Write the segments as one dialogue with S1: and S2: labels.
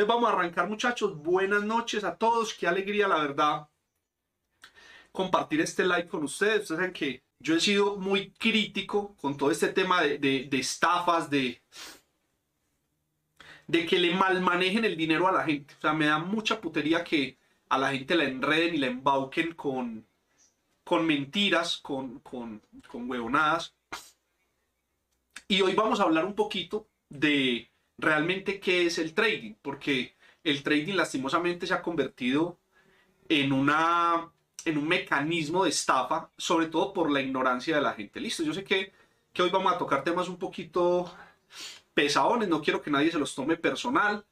S1: Entonces vamos a arrancar muchachos. Buenas noches a todos. Qué alegría la verdad compartir este live con ustedes. Ustedes saben que yo he sido muy crítico con todo este tema de, estafas, de, de que le mal manejen el dinero a la gente. O sea, me da mucha putería que a la gente la enreden y la embauquen con, con mentiras, con, con, con huevonadas. Y hoy vamos a hablar un poquito de realmente qué es el trading, porque el trading lastimosamente se ha convertido en, una, en un mecanismo de estafa, sobre todo por la ignorancia de la gente. Listo, yo sé que, que hoy vamos a tocar temas un poquito pesadones, no quiero que nadie se los tome personal,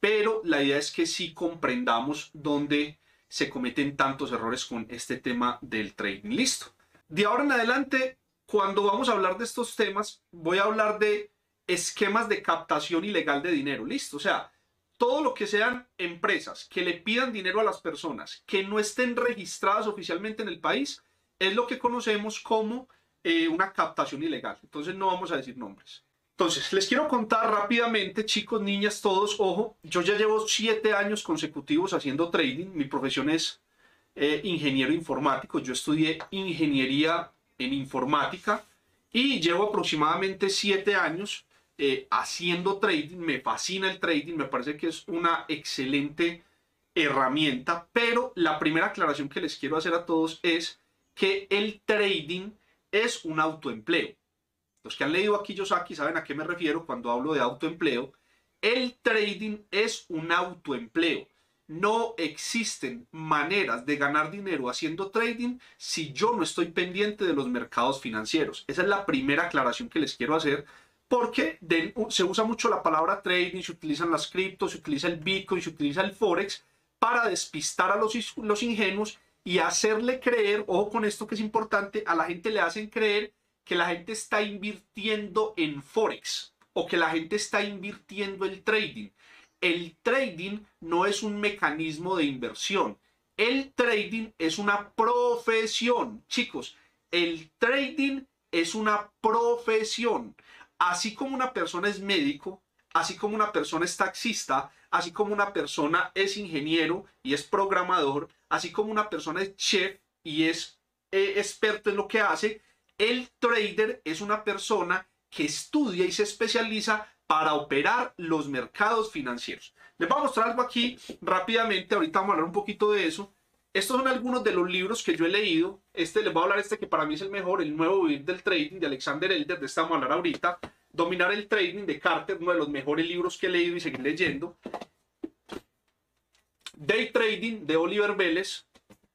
S1: pero la idea es que sí comprendamos dónde se cometen tantos errores con este tema del trading. Listo. De ahora en adelante, cuando vamos a hablar de estos temas, voy a hablar de esquemas de captación ilegal de dinero. Listo. O sea, todo lo que sean empresas que le pidan dinero a las personas que no estén registradas oficialmente en el país, es lo que conocemos como eh, una captación ilegal. Entonces no vamos a decir nombres. Entonces, les quiero contar rápidamente, chicos, niñas, todos, ojo, yo ya llevo siete años consecutivos haciendo trading, mi profesión es eh, ingeniero informático, yo estudié ingeniería en informática y llevo aproximadamente siete años eh, haciendo trading, me fascina el trading, me parece que es una excelente herramienta, pero la primera aclaración que les quiero hacer a todos es que el trading es un autoempleo. Los que han leído a Kiyosaki saben a qué me refiero cuando hablo de autoempleo. El trading es un autoempleo. No existen maneras de ganar dinero haciendo trading si yo no estoy pendiente de los mercados financieros. Esa es la primera aclaración que les quiero hacer porque se usa mucho la palabra trading, se utilizan las criptos, se utiliza el Bitcoin, se utiliza el Forex para despistar a los, los ingenuos y hacerle creer, ojo con esto que es importante, a la gente le hacen creer que la gente está invirtiendo en Forex o que la gente está invirtiendo en trading. El trading no es un mecanismo de inversión. El trading es una profesión. Chicos, el trading es una profesión. Así como una persona es médico, así como una persona es taxista, así como una persona es ingeniero y es programador, así como una persona es chef y es eh, experto en lo que hace, el trader es una persona que estudia y se especializa para operar los mercados financieros. Les voy a mostrar algo aquí rápidamente, ahorita vamos a hablar un poquito de eso. Estos son algunos de los libros que yo he leído. Este les voy a hablar este que para mí es el mejor, El nuevo vivir del trading de Alexander Elder, de este vamos a hablar ahorita. Dominar el trading de Carter, uno de los mejores libros que he leído y seguir leyendo. Day Trading de Oliver Vélez,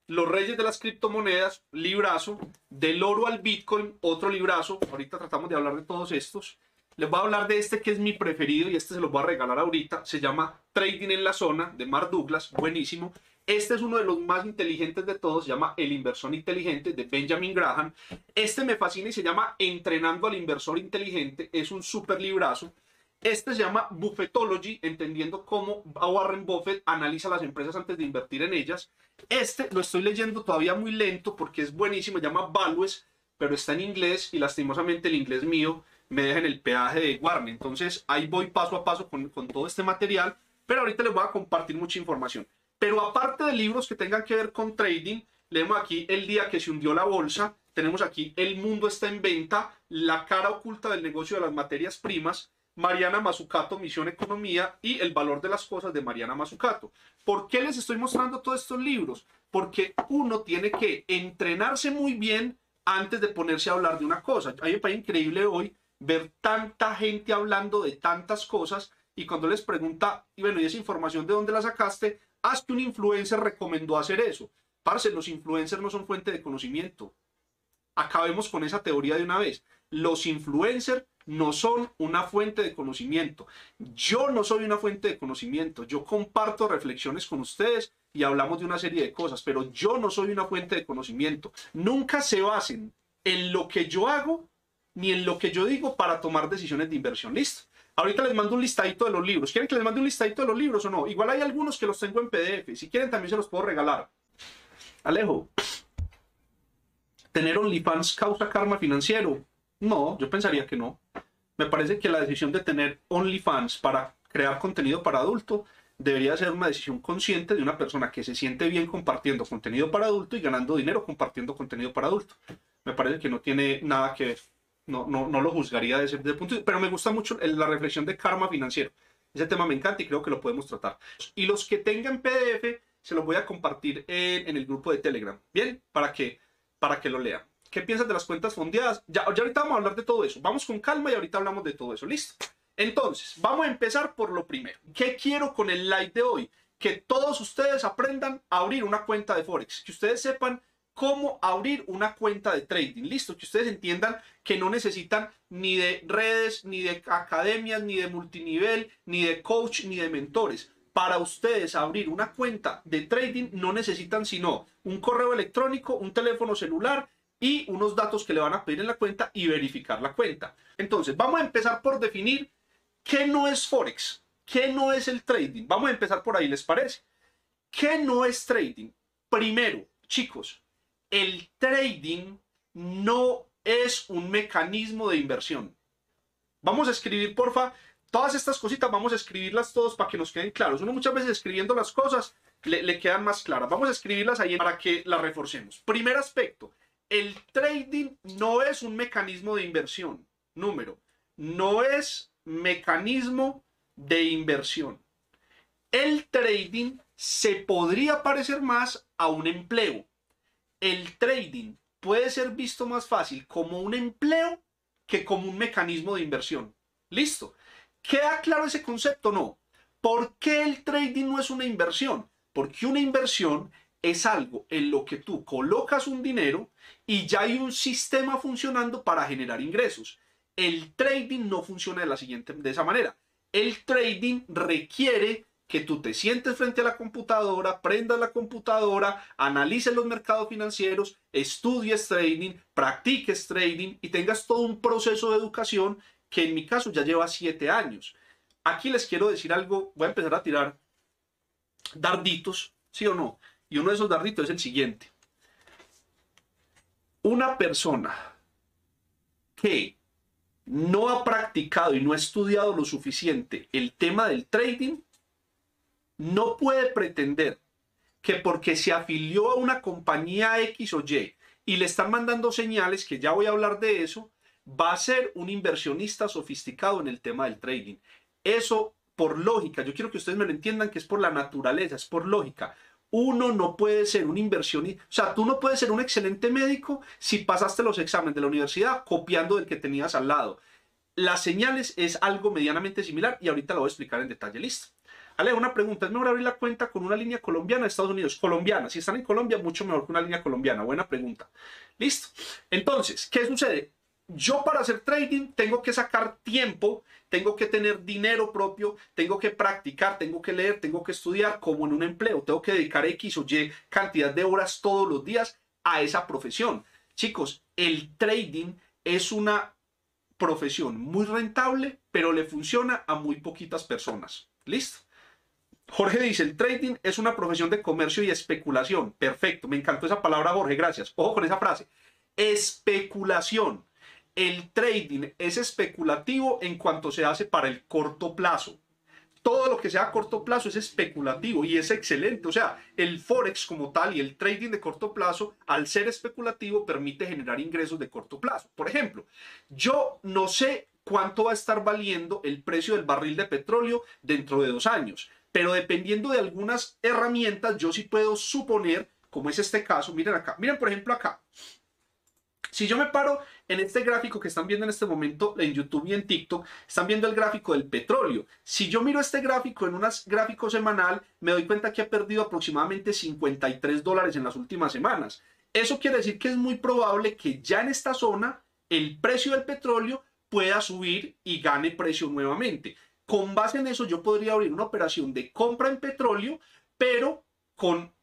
S1: los reyes de las criptomonedas, librazo. Del oro al Bitcoin, otro librazo. Ahorita tratamos de hablar de todos estos. Les voy a hablar de este que es mi preferido y este se los voy a regalar ahorita. Se llama Trading en la Zona de Mark Douglas. Buenísimo. Este es uno de los más inteligentes de todos. Se llama El Inversor Inteligente de Benjamin Graham. Este me fascina y se llama Entrenando al Inversor Inteligente. Es un super librazo. Este se llama Buffetology, entendiendo cómo Warren Buffett analiza las empresas antes de invertir en ellas. Este lo estoy leyendo todavía muy lento porque es buenísimo, se llama Values, pero está en inglés y lastimosamente el inglés mío me deja en el peaje de Warren. Entonces ahí voy paso a paso con, con todo este material, pero ahorita les voy a compartir mucha información. Pero aparte de libros que tengan que ver con trading, leemos aquí El día que se hundió la bolsa, tenemos aquí El mundo está en venta, La cara oculta del negocio de las materias primas, Mariana Mazzucato, Misión Economía y El valor de las cosas de Mariana Mazzucato. ¿Por qué les estoy mostrando todos estos libros? Porque uno tiene que entrenarse muy bien antes de ponerse a hablar de una cosa. A mí me parece increíble hoy ver tanta gente hablando de tantas cosas y cuando les pregunta, y bueno, ¿y esa información de dónde la sacaste? Haz que un influencer recomendó hacer eso. Parce, los influencers no son fuente de conocimiento. Acabemos con esa teoría de una vez. Los influencers no son una fuente de conocimiento. Yo no soy una fuente de conocimiento. Yo comparto reflexiones con ustedes y hablamos de una serie de cosas, pero yo no soy una fuente de conocimiento. Nunca se basen en lo que yo hago ni en lo que yo digo para tomar decisiones de inversión. Listo. Ahorita les mando un listadito de los libros. ¿Quieren que les mande un listadito de los libros o no? Igual hay algunos que los tengo en PDF. Si quieren también se los puedo regalar. Alejo. ¿Tener OnlyFans causa karma financiero? No, yo pensaría que no. Me parece que la decisión de tener OnlyFans para crear contenido para adulto debería ser una decisión consciente de una persona que se siente bien compartiendo contenido para adulto y ganando dinero compartiendo contenido para adulto. Me parece que no tiene nada que ver. No, no, no lo juzgaría desde ese punto, pero me gusta mucho la reflexión de karma financiero. Ese tema me encanta y creo que lo podemos tratar. Y los que tengan PDF, se los voy a compartir en, el grupo de Telegram. Bien, para que, para que lo lean. ¿Qué piensas de las cuentas fondeadas? Ya, ya ahorita vamos a hablar de todo eso. Vamos con calma y ahorita hablamos de todo eso. ¿Listo? Entonces, vamos a empezar por lo primero. ¿Qué quiero con el live de hoy? Que todos ustedes aprendan a abrir una cuenta de Forex. Que ustedes sepan cómo abrir una cuenta de trading. Listo, que ustedes entiendan que no necesitan ni de redes, ni de academias, ni de multinivel, ni de coach, ni de mentores. Para ustedes abrir una cuenta de trading no necesitan sino un correo electrónico, un teléfono celular y unos datos que le van a pedir en la cuenta y verificar la cuenta. Entonces, vamos a empezar por definir qué no es Forex, qué no es el trading. Vamos a empezar por ahí, ¿les parece? ¿Qué no es trading? Primero, chicos, el trading no es un mecanismo de inversión. Vamos a escribir, porfa, todas estas cositas, vamos a escribirlas todos para que nos queden claros. Uno muchas veces escribiendo las cosas le, quedan más claras. Vamos a escribirlas ahí para que las reforcemos. Primer aspecto, el trading no es un mecanismo de inversión. Número, no es mecanismo de inversión. El trading se podría parecer más a un empleo el trading puede ser visto más fácil como un empleo que como un mecanismo de inversión. Listo. ¿Queda claro ese concepto? No. ¿Por qué el trading no es una inversión? Porque una inversión es algo en lo que tú colocas un dinero y ya hay un sistema funcionando para generar ingresos. El trading no funciona de la siguiente de esa manera. El trading requiere que tú te sientes frente a la computadora, prendas la computadora, analices los mercados financieros, estudies trading, practiques trading y tengas todo un proceso de educación que en mi caso ya lleva siete años. Aquí les quiero decir algo, voy a empezar a tirar darditos, ¿sí o no? Y uno de esos darditos es el siguiente. Una persona que no ha practicado y no ha estudiado lo suficiente el tema del trading, no puede pretender que porque se afilió a una compañía X o Y y le están mandando señales, que ya voy a hablar de eso, va a ser un inversionista sofisticado en el tema del trading. Eso por lógica, yo quiero que ustedes me lo entiendan que es por la naturaleza, es por lógica. Uno no puede ser un inversionista, o sea, tú no puedes ser un excelente médico si pasaste los exámenes de la universidad copiando del que tenías al lado. Las señales es algo medianamente similar y ahorita lo voy a explicar en detalle. Listo. Ale, una pregunta, ¿es mejor abrir la cuenta con una línea colombiana de Estados Unidos? Colombiana, si están en Colombia, mucho mejor que una línea colombiana. Buena pregunta. Listo. Entonces, ¿qué sucede? Yo para hacer trading tengo que sacar tiempo, tengo que tener dinero propio, tengo que practicar, tengo que leer, tengo que estudiar como en un empleo, tengo que dedicar X o Y cantidad de horas todos los días a esa profesión. Chicos, el trading es una profesión muy rentable, pero le funciona a muy poquitas personas. ¿Listo? Jorge dice, el trading es una profesión de comercio y especulación. Perfecto, me encantó esa palabra, Jorge, gracias. Ojo con esa frase. Especulación. El trading es especulativo en cuanto se hace para el corto plazo. Todo lo que sea a corto plazo es especulativo y es excelente. O sea, el forex como tal y el trading de corto plazo, al ser especulativo, permite generar ingresos de corto plazo. Por ejemplo, yo no sé cuánto va a estar valiendo el precio del barril de petróleo dentro de dos años pero dependiendo de algunas herramientas, yo sí puedo suponer, como es este caso, miren acá, miren por ejemplo acá. Si yo me paro en este gráfico que están viendo en este momento en YouTube y en TikTok, están viendo el gráfico del petróleo. Si yo miro este gráfico en un gráfico semanal, me doy cuenta que ha perdido aproximadamente 53 dólares en las últimas semanas. Eso quiere decir que es muy probable que ya en esta zona el precio del petróleo pueda subir y gane precio nuevamente. Con base en eso yo podría abrir una operación de compra en petróleo, pero con,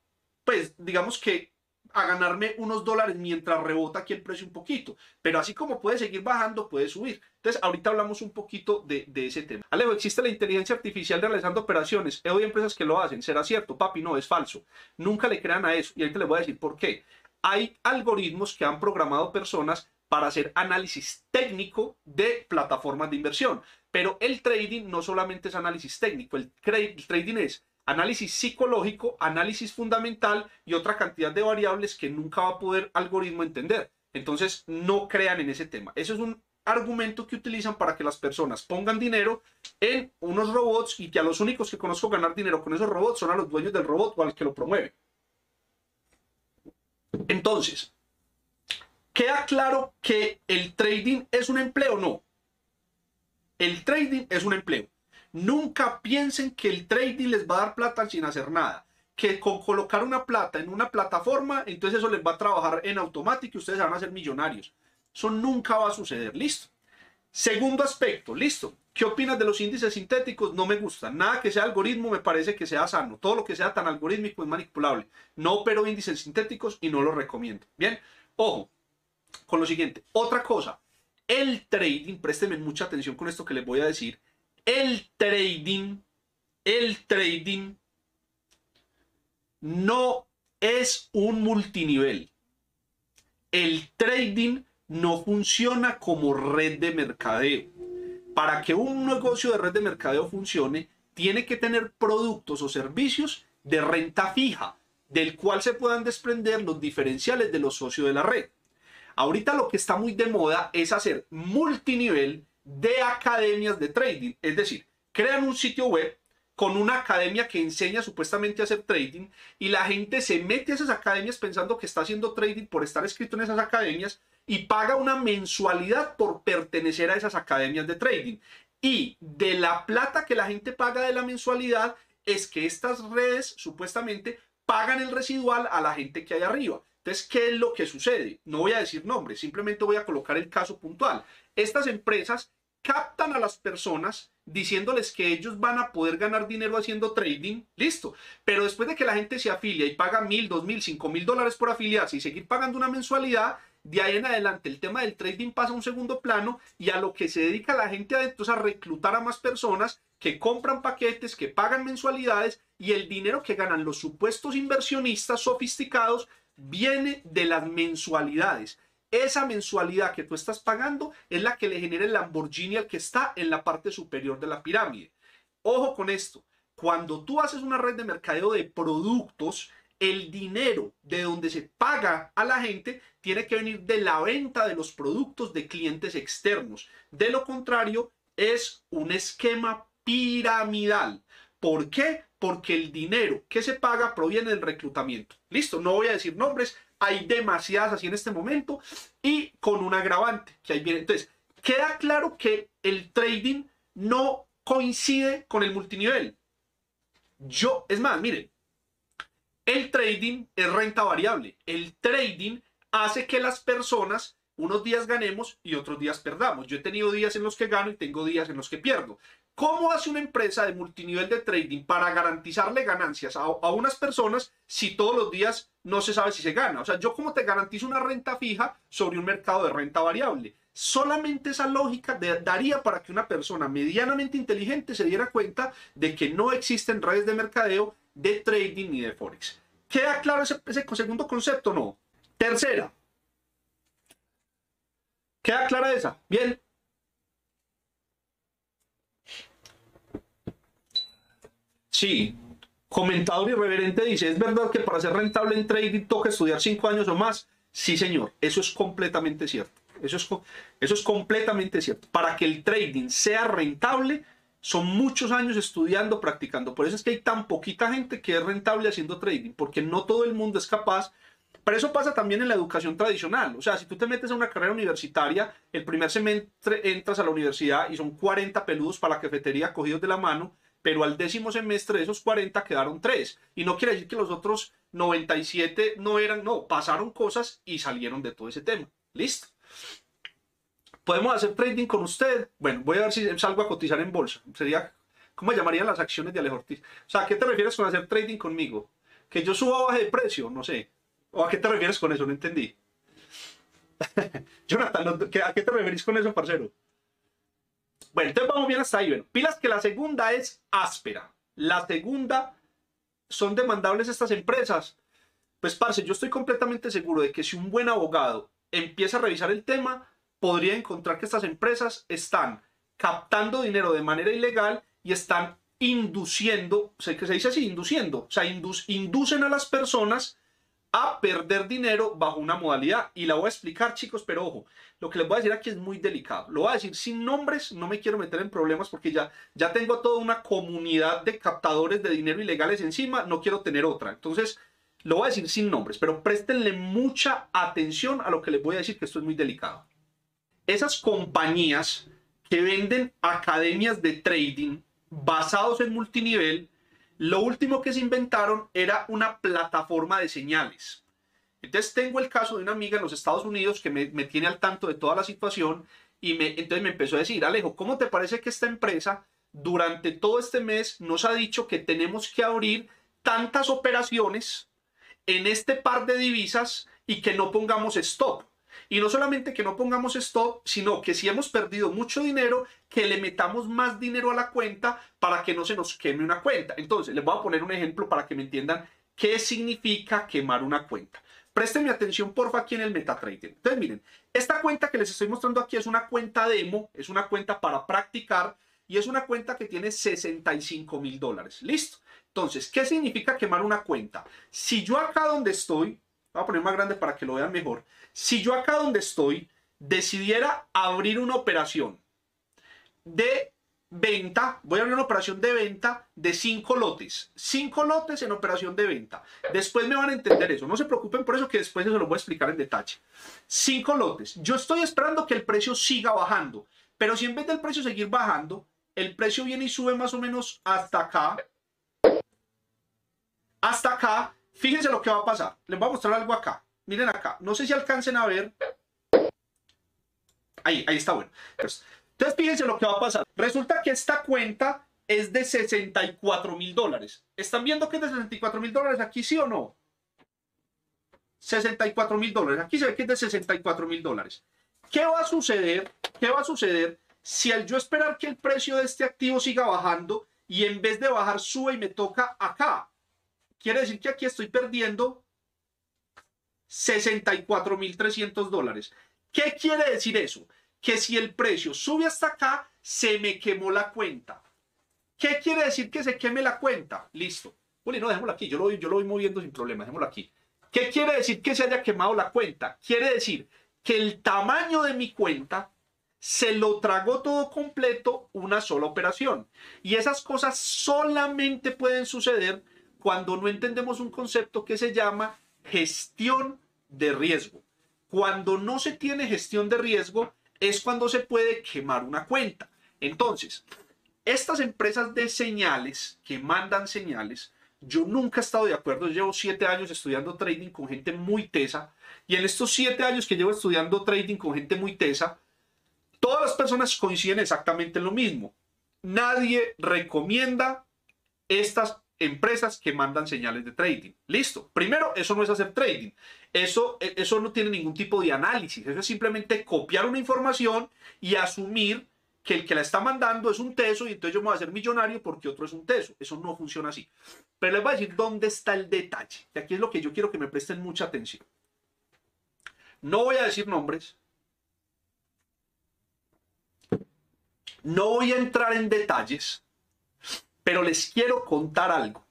S1: pues digamos que a ganarme unos dólares mientras rebota aquí el precio un poquito. Pero así como puede seguir bajando, puede subir. Entonces, ahorita hablamos un poquito de, ese tema. Alejo, existe la inteligencia artificial realizando operaciones. He oído empresas que lo hacen. ¿Será cierto? Papi, no, es falso. Nunca le crean a eso. Y ahorita les voy a decir por qué. Hay algoritmos que han programado personas para hacer análisis técnico de plataformas de inversión. Pero el trading no solamente es análisis técnico, el, trading es análisis psicológico, análisis fundamental y otra cantidad de variables que nunca va a poder algoritmo entender. Entonces, no crean en ese tema. Eso es un argumento que utilizan para que las personas pongan dinero en unos robots y que a los únicos que conozco ganar dinero con esos robots son a los dueños del robot o al que lo promueve. Entonces, queda claro que el trading es un empleo, no. El trading es un empleo. Nunca piensen que el trading les va a dar plata sin hacer nada. Que con colocar una plata en una plataforma, entonces eso les va a trabajar en automático y ustedes van a ser millonarios. Eso nunca va a suceder. Listo. Segundo aspecto, listo. ¿Qué opinas de los índices sintéticos? No me gusta. Nada que sea algoritmo me parece que sea sano. Todo lo que sea tan algorítmico es manipulable. No opero índices sintéticos y no lo recomiendo. Bien, ojo con lo siguiente. Otra cosa, el trading, présteme mucha atención con esto que les voy a decir el trading, el trading no es un multinivel. El trading no funciona como red de mercadeo. Para que un negocio de red de mercadeo funcione, tiene que tener productos o servicios de renta fija, del cual se puedan desprender los diferenciales de los socios de la red. Ahorita lo que está muy de moda es hacer multinivel de academias de trading. Es decir, crean un sitio web con una academia que enseña supuestamente a hacer trading y la gente se mete a esas academias pensando que está haciendo trading por estar escrito en esas academias y paga una mensualidad por pertenecer a esas academias de trading. Y de la plata que la gente paga de la mensualidad es que estas redes supuestamente pagan el residual a la gente que hay arriba. Entonces, ¿qué es lo que sucede? No voy a decir nombres, simplemente voy a colocar el caso puntual. Estas empresas captan a las personas diciéndoles que ellos van a poder ganar dinero haciendo trading, listo. Pero después de que la gente se afilia y paga mil, dos mil, cinco mil dólares por afiliarse y seguir pagando una mensualidad, de ahí en adelante el tema del trading pasa a un segundo plano y a lo que se dedica la gente adentro es a reclutar a más personas que compran paquetes, que pagan mensualidades y el dinero que ganan los supuestos inversionistas sofisticados viene de las mensualidades. Esa mensualidad que tú estás pagando es la que le genera el Lamborghini al que está en la parte superior de la pirámide. Ojo con esto. Cuando tú haces una red de mercadeo de productos, el dinero de donde se paga a la gente tiene que venir de la venta de los productos de clientes externos. De lo contrario, es un esquema piramidal. ¿Por qué? Porque el dinero que se paga proviene del reclutamiento. Listo, no voy a decir nombres, hay demasiadas así en este momento y con un agravante que ahí viene. Entonces, queda claro que el trading no coincide con el multinivel. Yo, es más, miren, el trading es renta variable. El trading hace que las personas unos días ganemos y otros días perdamos. Yo he tenido días en los que gano y tengo días en los que pierdo. ¿Cómo hace una empresa de multinivel de trading para garantizarle ganancias a, unas personas si todos los días no se sabe si se gana? O sea, yo como te garantizo una renta fija sobre un mercado de renta variable. Solamente esa lógica daría para que una persona medianamente inteligente se diera cuenta de que no existen redes de mercadeo de trading ni de forex. ¿Queda claro ese, ese segundo concepto? No. Tercera. ¿Queda clara esa? Bien. Sí, comentador irreverente dice, ¿es verdad que para ser rentable en trading toca estudiar cinco años o más? Sí, señor, eso es completamente cierto. Eso es, eso es completamente cierto. Para que el trading sea rentable, son muchos años estudiando, practicando. Por eso es que hay tan poquita gente que es rentable haciendo trading, porque no todo el mundo es capaz. Pero eso pasa también en la educación tradicional. O sea, si tú te metes a una carrera universitaria, el primer semestre entras a la universidad y son 40 peludos para la cafetería cogidos de la mano, pero al décimo semestre de esos 40 quedaron 3. Y no quiere decir que los otros 97 no eran, no, pasaron cosas y salieron de todo ese tema. Listo. ¿Podemos hacer trading con usted? Bueno, voy a ver si salgo a cotizar en bolsa. Sería, ¿cómo llamarían las acciones de Alejo Ortiz? O sea, ¿a qué te refieres con hacer trading conmigo? ¿Que yo suba o baje de precio? No sé. ¿O a qué te refieres con eso? No entendí. Jonathan, ¿a qué te refieres con eso, parcero? Bueno, entonces vamos bien hasta ahí. Bueno, pilas que la segunda es áspera. La segunda, ¿son demandables estas empresas? Pues, parce, yo estoy completamente seguro de que si un buen abogado empieza a revisar el tema, podría encontrar que estas empresas están captando dinero de manera ilegal y están induciendo, sé que se dice así, induciendo, o sea, inducen a las personas a perder dinero bajo una modalidad. Y la voy a explicar, chicos, pero ojo, lo que les voy a decir aquí es muy delicado. Lo voy a decir sin nombres, no me quiero meter en problemas porque ya, ya tengo toda una comunidad de captadores de dinero ilegales encima, no quiero tener otra. Entonces, lo voy a decir sin nombres, pero préstenle mucha atención a lo que les voy a decir, que esto es muy delicado. Esas compañías que venden academias de trading basados en multinivel, lo último que se inventaron era una plataforma de señales. Entonces tengo el caso de una amiga en los Estados Unidos que me, tiene al tanto de toda la situación y me, entonces me empezó a decir, Alejo, ¿cómo te parece que esta empresa durante todo este mes nos ha dicho que tenemos que abrir tantas operaciones en este par de divisas y que no pongamos stop? Y no solamente que no pongamos stop, sino que si hemos perdido mucho dinero, que le metamos más dinero a la cuenta para que no se nos queme una cuenta. Entonces, les voy a poner un ejemplo para que me entiendan qué significa quemar una cuenta. Presten atención, porfa, aquí en el MetaTrader. Entonces, miren, esta cuenta que les estoy mostrando aquí es una cuenta demo, es una cuenta para practicar y es una cuenta que tiene 65 mil dólares. Listo. Entonces, ¿qué significa quemar una cuenta? Si yo acá donde estoy, voy a poner más grande para que lo vean mejor. Si yo acá donde estoy decidiera abrir una operación de venta, voy a abrir una operación de venta de cinco lotes. Cinco lotes en operación de venta. Después me van a entender eso. No se preocupen por eso que después se lo voy a explicar en detalle. Cinco lotes. Yo estoy esperando que el precio siga bajando. Pero si en vez del precio seguir bajando, el precio viene y sube más o menos hasta acá. Hasta acá Fíjense lo que va a pasar. Les voy a mostrar algo acá. Miren acá. No sé si alcancen a ver. Ahí, ahí está bueno. Entonces, fíjense lo que va a pasar. Resulta que esta cuenta es de 64 mil dólares. ¿Están viendo que es de 64 mil dólares aquí, sí o no? 64 mil dólares. Aquí se ve que es de 64 mil dólares. ¿Qué va a suceder? ¿Qué va a suceder si al yo esperar que el precio de este activo siga bajando y en vez de bajar sube y me toca acá? Quiere decir que aquí estoy perdiendo 64.300 dólares. ¿Qué quiere decir eso? Que si el precio sube hasta acá, se me quemó la cuenta. ¿Qué quiere decir que se queme la cuenta? Listo. Uli, no, dejémoslo aquí. Yo lo, yo lo voy moviendo sin problema. Dejémoslo aquí. ¿Qué quiere decir que se haya quemado la cuenta? Quiere decir que el tamaño de mi cuenta se lo tragó todo completo una sola operación. Y esas cosas solamente pueden suceder cuando no entendemos un concepto que se llama gestión de riesgo. Cuando no se tiene gestión de riesgo es cuando se puede quemar una cuenta. Entonces, estas empresas de señales que mandan señales, yo nunca he estado de acuerdo. Llevo siete años estudiando trading con gente muy tesa. Y en estos siete años que llevo estudiando trading con gente muy tesa, todas las personas coinciden exactamente en lo mismo. Nadie recomienda estas empresas que mandan señales de trading. Listo. Primero, eso no es hacer trading. Eso, e, eso no tiene ningún tipo de análisis. Eso es simplemente copiar una información y asumir que el que la está mandando es un teso y entonces yo me voy a hacer millonario porque otro es un teso. Eso no funciona así. Pero les voy a decir dónde está el detalle. Y aquí es lo que yo quiero que me presten mucha atención. No voy a decir nombres. No voy a entrar en detalles pero les quiero contar algo.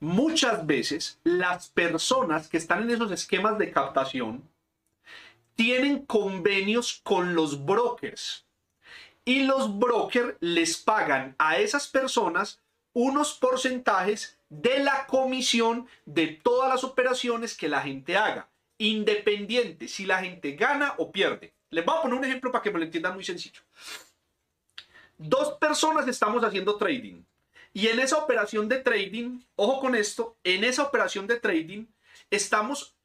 S1: Muchas veces las personas que están en esos esquemas de captación tienen convenios con los brokers y los brokers les pagan a esas personas unos porcentajes de la comisión de todas las operaciones que la gente haga, independiente si la gente gana o pierde. Les voy a poner un ejemplo para que me lo entiendan muy sencillo. Dos personas estamos haciendo trading. Y en esa operación de trading, ojo con esto, en esa operación de trading estamos,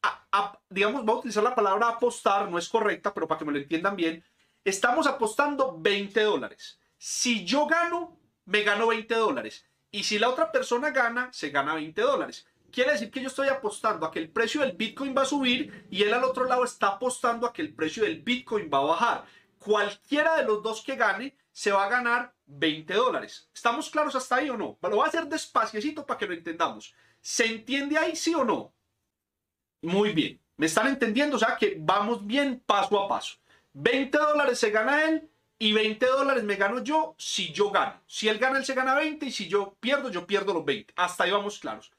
S1: digamos, voy a utilizar la palabra apostar, no es correcta, pero para que me lo entiendan bien, estamos apostando 20 dólares. Si yo gano, me gano 20 dólares. Y si la otra persona gana, se gana 20 dólares. Quiere decir que yo estoy apostando a que el precio del Bitcoin va a subir y él al otro lado está apostando a que el precio del Bitcoin va a bajar. Cualquiera de los dos que gane se va a ganar 20 dólares. ¿Estamos claros hasta ahí o no? Lo voy a hacer despaciecito para que lo entendamos. ¿Se entiende ahí sí o no? Muy bien. ¿Me están entendiendo? O sea que vamos bien paso a paso. 20 dólares se gana él y 20 dólares me gano yo si yo gano. Si él gana, él se gana 20 y si yo pierdo, yo pierdo los 20. Hasta ahí vamos claros.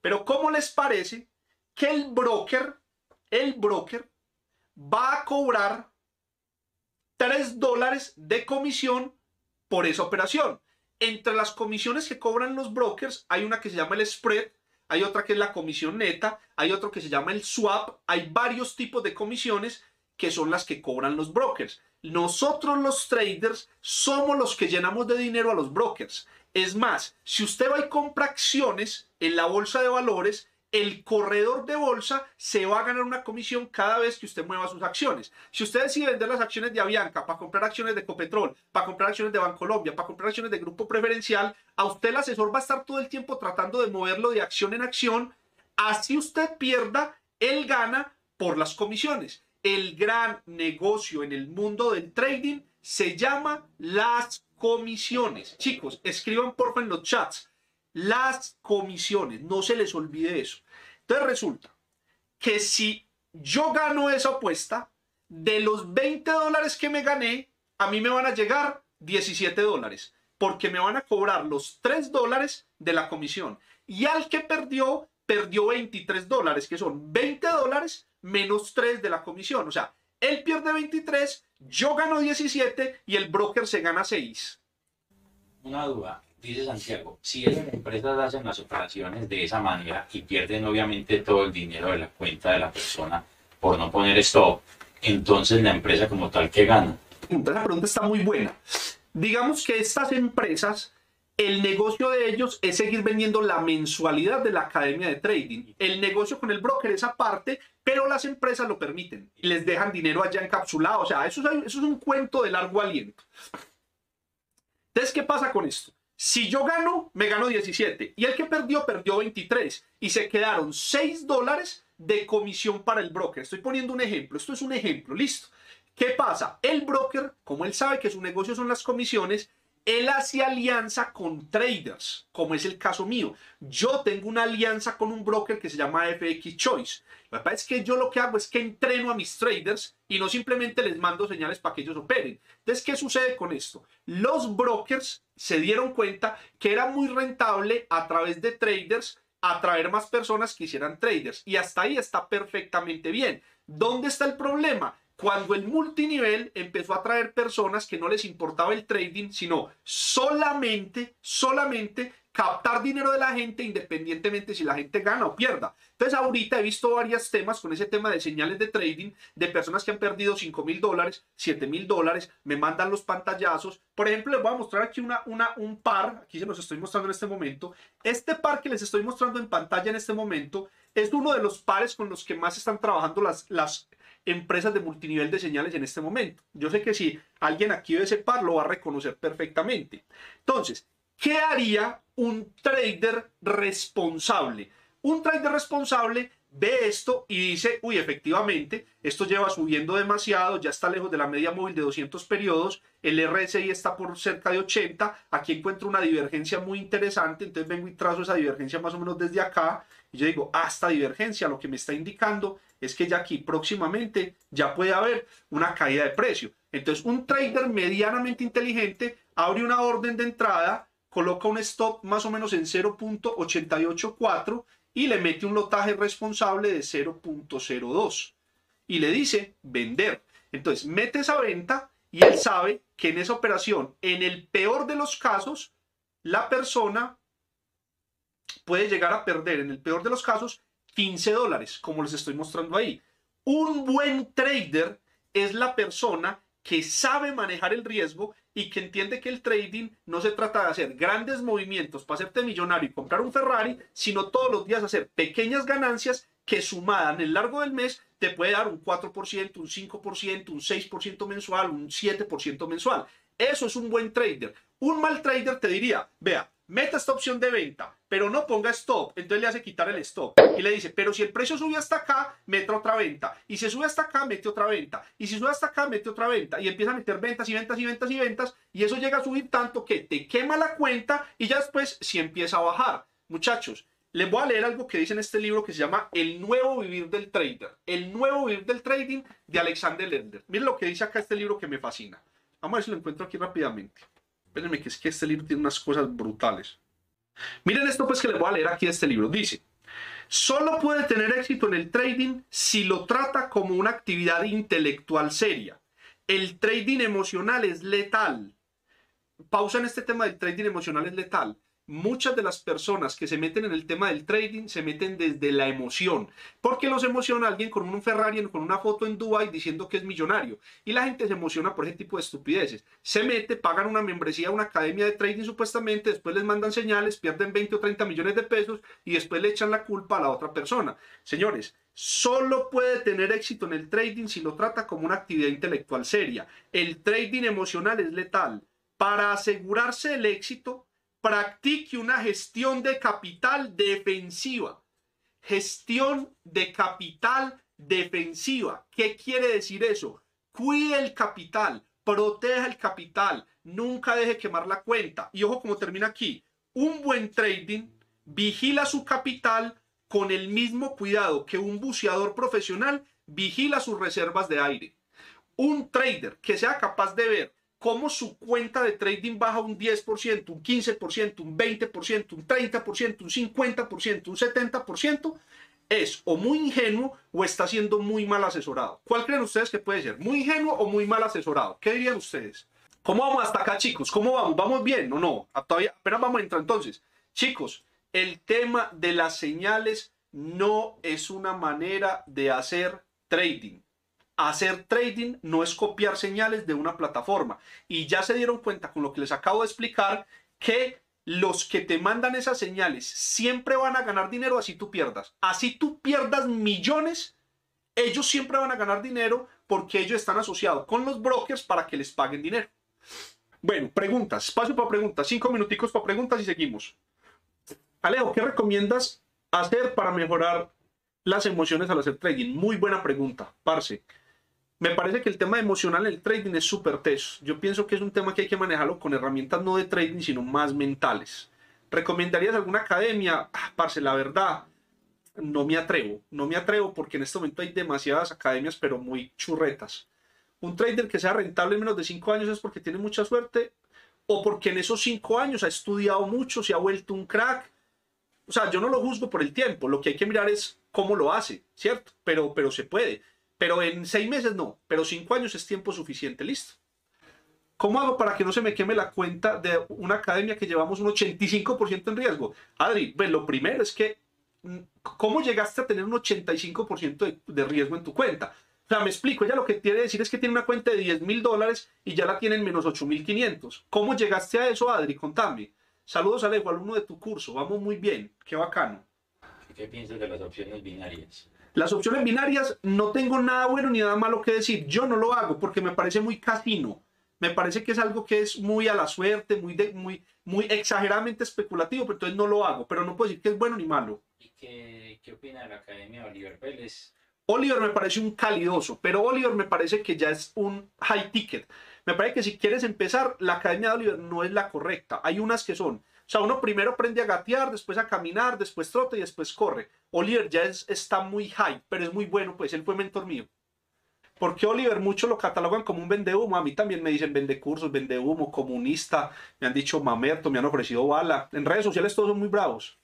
S1: Pero ¿cómo les parece que el broker, el broker va a cobrar 3 dólares de comisión por esa operación? Entre las comisiones que cobran los brokers hay una que se llama el spread, hay otra que es la comisión neta, hay otro que se llama el swap, hay varios tipos de comisiones que son las que cobran los brokers. Nosotros los traders somos los que llenamos de dinero a los brokers. Es más, si usted va y compra acciones en la bolsa de valores, el corredor de bolsa se va a ganar una comisión cada vez que usted mueva sus acciones. Si usted decide vender las acciones de Avianca para comprar acciones de Copetrol, para comprar acciones de Bancolombia, para comprar acciones de Grupo Preferencial, a usted el asesor va a estar todo el tiempo tratando de moverlo de acción en acción. Así usted pierda, él gana por las comisiones. El gran negocio en el mundo del trading se llama las comisiones. Chicos, escriban porfa en los chats las comisiones, no se les olvide eso. Entonces resulta que si yo gano esa apuesta, de los 20 dólares que me gané, a mí me van a llegar 17 dólares, porque me van a cobrar los 3 dólares de la comisión. Y al que perdió, perdió 23 dólares, que son 20 dólares menos 3 de la comisión. O sea, él pierde 23, yo gano 17 y el broker se gana 6.
S2: Una duda dice Santiago, si esas empresas hacen las operaciones de esa manera y pierden obviamente todo el dinero de la cuenta de la persona por no poner stop, entonces la empresa como tal que gana.
S1: Entonces la pregunta está muy buena. Digamos que estas empresas, el negocio de ellos es seguir vendiendo la mensualidad de la academia de trading. El negocio con el broker es aparte, pero las empresas lo permiten y les dejan dinero allá encapsulado. O sea, eso es, eso es un cuento de largo aliento. Entonces, ¿qué pasa con esto? Si yo gano, me gano 17. Y el que perdió, perdió 23. Y se quedaron 6 dólares de comisión para el broker. Estoy poniendo un ejemplo. Esto es un ejemplo. Listo. ¿Qué pasa? El broker, como él sabe que su negocio son las comisiones, él hace alianza con traders, como es el caso mío. Yo tengo una alianza con un broker que se llama FX Choice. Lo que pasa es que yo lo que hago es que entreno a mis traders y no simplemente les mando señales para que ellos operen. Entonces, ¿qué sucede con esto? Los brokers se dieron cuenta que era muy rentable a través de traders atraer más personas que hicieran traders. Y hasta ahí está perfectamente bien. ¿Dónde está el problema? cuando el multinivel empezó a traer personas que no les importaba el trading, sino solamente, solamente captar dinero de la gente independientemente si la gente gana o pierda. Entonces ahorita he visto varios temas con ese tema de señales de trading de personas que han perdido 5 mil dólares, 7 mil dólares, me mandan los pantallazos. Por ejemplo, les voy a mostrar aquí una, una, un par, aquí se los estoy mostrando en este momento. Este par que les estoy mostrando en pantalla en este momento es uno de los pares con los que más están trabajando las, las empresas de multinivel de señales en este momento. Yo sé que si alguien aquí de ese par lo va a reconocer perfectamente. Entonces, ¿qué haría un trader responsable? Un trader responsable ve esto y dice, uy, efectivamente, esto lleva subiendo demasiado, ya está lejos de la media móvil de 200 periodos, el RSI está por cerca de 80, aquí encuentro una divergencia muy interesante, entonces vengo y trazo esa divergencia más o menos desde acá, y yo digo, hasta divergencia lo que me está indicando es que ya aquí próximamente ya puede haber una caída de precio. Entonces, un trader medianamente inteligente abre una orden de entrada, coloca un stop más o menos en 0.884 y le mete un lotaje responsable de 0.02 y le dice vender. Entonces, mete esa venta y él sabe que en esa operación, en el peor de los casos, la persona puede llegar a perder, en el peor de los casos, 15 dólares, como les estoy mostrando ahí. Un buen trader es la persona que sabe manejar el riesgo y que entiende que el trading no se trata de hacer grandes movimientos para hacerte millonario y comprar un Ferrari, sino todos los días hacer pequeñas ganancias que sumada en el largo del mes te puede dar un 4%, un 5%, un 6% mensual, un 7% mensual. Eso es un buen trader. Un mal trader te diría, vea, meta esta opción de venta, pero no ponga stop, entonces le hace quitar el stop y le dice, pero si el precio sube hasta acá, mete otra venta, y si sube hasta acá, mete otra venta, y si sube hasta acá, mete otra venta, y empieza a meter ventas y ventas y ventas y ventas, y eso llega a subir tanto que te quema la cuenta y ya después si empieza a bajar. Muchachos, les voy a leer algo que dice en este libro que se llama El nuevo vivir del trader, el nuevo vivir del trading de Alexander Lender. Miren lo que dice acá este libro que me fascina. Vamos a ver si lo encuentro aquí rápidamente. Espérenme que es que este libro tiene unas cosas brutales. Miren esto pues que les voy a leer aquí de este libro. Dice, solo puede tener éxito en el trading si lo trata como una actividad intelectual seria. El trading emocional es letal. Pausa en este tema del trading emocional es letal muchas de las personas que se meten en el tema del trading se meten desde la emoción, porque los emociona alguien con un Ferrari, con una foto en Dubai diciendo que es millonario, y la gente se emociona por ese tipo de estupideces. Se mete, pagan una membresía a una academia de trading supuestamente, después les mandan señales, pierden 20 o 30 millones de pesos y después le echan la culpa a la otra persona. Señores, solo puede tener éxito en el trading si lo trata como una actividad intelectual seria. El trading emocional es letal. Para asegurarse el éxito, practique una gestión de capital defensiva. Gestión de capital defensiva. ¿Qué quiere decir eso? Cuide el capital, proteja el capital, nunca deje quemar la cuenta. Y ojo como termina aquí. Un buen trading vigila su capital con el mismo cuidado que un buceador profesional vigila sus reservas de aire. Un trader que sea capaz de ver cómo su cuenta de trading baja un 10%, un 15%, un 20%, un 30%, un 50%, un 70%, es o muy ingenuo o está siendo muy mal asesorado. ¿Cuál creen ustedes que puede ser? ¿Muy ingenuo o muy mal asesorado? ¿Qué dirían ustedes? ¿Cómo vamos hasta acá, chicos? ¿Cómo vamos? ¿Vamos bien o no? Ah, todavía vamos a entrar. Entonces, chicos, el tema de las señales no es una manera de hacer trading hacer trading no es copiar señales de una plataforma. Y ya se dieron cuenta con lo que les acabo de explicar que los que te mandan esas señales siempre van a ganar dinero así tú pierdas. Así tú pierdas millones, ellos siempre van a ganar dinero porque ellos están asociados con los brokers para que les paguen dinero. Bueno, preguntas, espacio para preguntas, cinco minuticos para preguntas y seguimos. Alejo, ¿qué recomiendas hacer para mejorar las emociones al hacer trading? Muy buena pregunta, parce me parece que el tema emocional el trading es súper teso. Yo pienso que es un tema que hay que manejarlo con herramientas no de trading, sino más mentales. ¿Recomendarías alguna academia? Ah, parce, la verdad, no me atrevo. No me atrevo porque en este momento hay demasiadas academias, pero muy churretas. Un trader que sea rentable en menos de 5 años es porque tiene mucha suerte o porque en esos 5 años ha estudiado mucho, se ha vuelto un crack. O sea, yo no lo juzgo por el tiempo. Lo que hay que mirar es cómo lo hace, ¿cierto? Pero, pero se puede. Pero en seis meses no, pero cinco años es tiempo suficiente, listo. ¿Cómo hago para que no se me queme la cuenta de una academia que llevamos un 85% en riesgo? Adri, pues lo primero es que, mm, ¿cómo llegaste a tener un 85% de, de, riesgo en tu cuenta? O sea, me explico, ella lo que quiere decir es que tiene una cuenta de 10 mil dólares y ya la tiene en menos 8.500. ¿Cómo llegaste a eso, Adri? Contame. Saludos, Alejo, alumno de tu curso. Vamos muy bien. Qué bacano.
S2: ¿Qué piensas de las opciones binarias?
S1: Las opciones binarias no tengo nada bueno ni nada malo que decir. Yo no lo hago porque me parece muy casino. Me parece que es algo que es muy a la suerte, muy, muy, muy exageradamente especulativo, pero entonces no lo hago. Pero no puedo decir que es bueno ni malo.
S2: ¿Y qué, qué opina de la Academia Oliver Pérez?
S1: Oliver me parece un calidoso, pero Oliver me parece que ya es un high ticket. Me parece que si quieres empezar, la Academia de Oliver no es la correcta. Hay unas que son sea, uno primero aprende a gatear, después a caminar, después trota y después corre. Oliver ya está muy high, pero es muy bueno, pues él fue mentor mío. Porque Oliver muchos lo catalogan como un vende humo. A mí también me dicen vende cursos, vende humo, comunista. Me han dicho mamerto, me han ofrecido bala. En redes sociales todos son muy bravos.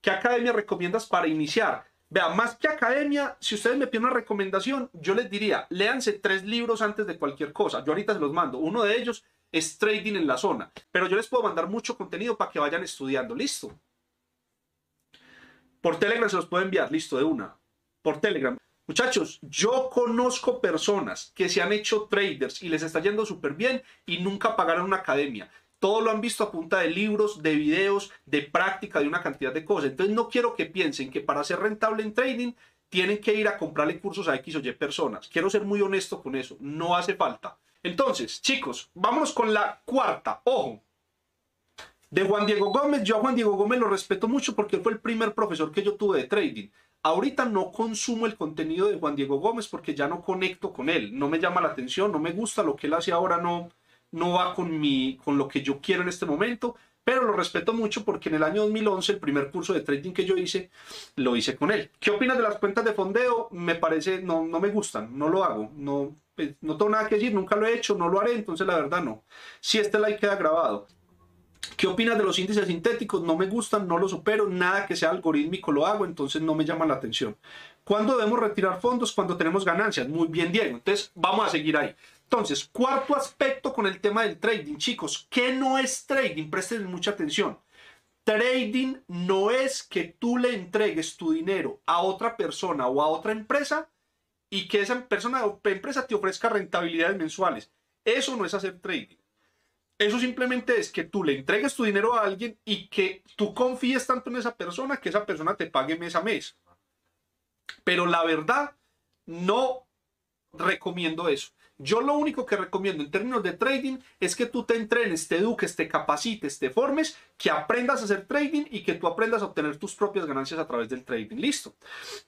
S1: ¿Qué academia recomiendas para iniciar? Vea, más que academia, si ustedes me piden una recomendación, yo les diría, léanse tres libros antes de cualquier cosa. Yo ahorita se los mando. Uno de ellos es trading en la zona. Pero yo les puedo mandar mucho contenido para que vayan estudiando. Listo. Por Telegram se los puedo enviar. Listo, de una. Por Telegram. Muchachos, yo conozco personas que se han hecho traders y les está yendo súper bien y nunca pagaron una academia. Todo lo han visto a punta de libros, de videos, de práctica, de una cantidad de cosas. Entonces no quiero que piensen que para ser rentable en trading tienen que ir a comprarle cursos a X o Y personas. Quiero ser muy honesto con eso. No hace falta. Entonces, chicos, vámonos con la cuarta. Ojo. De Juan Diego Gómez, yo a Juan Diego Gómez lo respeto mucho porque fue el primer profesor que yo tuve de trading. Ahorita no consumo el contenido de Juan Diego Gómez porque ya no conecto con él, no me llama la atención, no me gusta lo que él hace ahora, no, no va con, mi, con lo que yo quiero en este momento, pero lo respeto mucho porque en el año 2011 el primer curso de trading que yo hice lo hice con él. ¿Qué opinas de las cuentas de fondeo? Me parece, no, no me gustan, no lo hago, no, pues, no tengo nada que decir, nunca lo he hecho, no lo haré, entonces la verdad no. Si este like queda grabado. ¿Qué opinas de los índices sintéticos? No me gustan, no los supero, nada que sea algorítmico lo hago, entonces no me llama la atención. ¿Cuándo debemos retirar fondos? Cuando tenemos ganancias. Muy bien, Diego. Entonces vamos a seguir ahí. Entonces, cuarto aspecto con el tema del trading, chicos. ¿Qué no es trading? Presten mucha atención. Trading no es que tú le entregues tu dinero a otra persona o a otra empresa y que esa persona o empresa te ofrezca rentabilidades mensuales. Eso no es hacer trading. Eso simplemente es que tú le entregues tu dinero a alguien y que tú confíes tanto en esa persona que esa persona te pague mes a mes. Pero la verdad, no recomiendo eso. Yo lo único que recomiendo en términos de trading es que tú te entrenes, te eduques, te capacites, te formes, que aprendas a hacer trading y que tú aprendas a obtener tus propias ganancias a través del trading. Listo.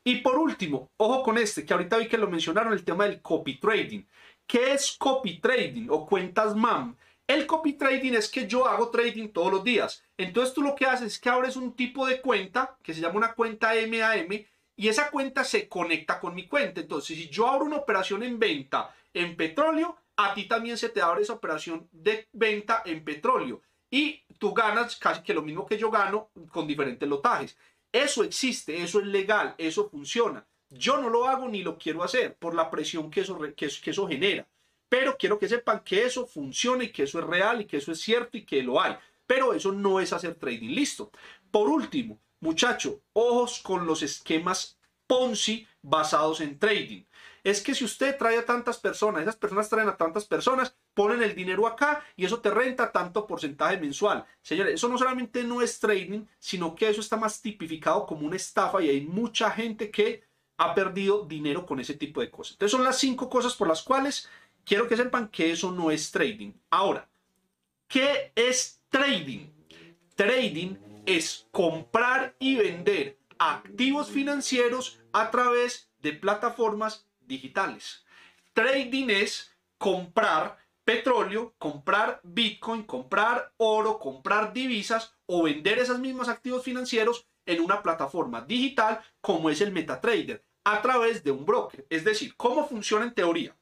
S1: Y por último, ojo con este, que ahorita vi que lo mencionaron, el tema del copy trading. ¿Qué es copy trading o cuentas MAM? El copy trading es que yo hago trading todos los días. Entonces tú lo que haces es que abres un tipo de cuenta que se llama una cuenta MAM y esa cuenta se conecta con mi cuenta. Entonces, si yo abro una operación en venta en petróleo, a ti también se te abre esa operación de venta en petróleo. Y tú ganas casi que lo mismo que yo gano con diferentes lotajes. Eso existe, eso es legal, eso funciona. Yo no lo hago ni lo quiero hacer por la presión que eso, que eso, genera. Pero quiero que sepan que eso funciona y que eso es real y que eso es cierto y que lo hay. Pero eso no es hacer trading. Listo. Por último, muchacho, ojos con los esquemas Ponzi basados en trading es que si usted trae a tantas personas, esas personas traen a tantas personas, ponen el dinero acá y eso te renta tanto porcentaje mensual. Señores, eso no solamente no es trading, sino que eso está más tipificado como una estafa y hay mucha gente que ha perdido dinero con ese tipo de cosas. Entonces son las cinco cosas por las cuales quiero que sepan que eso no es trading. Ahora, ¿qué es trading? Trading es comprar y vender activos financieros a través de plataformas digitales. Trading es comprar petróleo, comprar Bitcoin, comprar oro, comprar divisas o vender esos mismos activos financieros en una plataforma digital como es el MetaTrader a través de un broker. Es decir, ¿cómo funciona en teoría?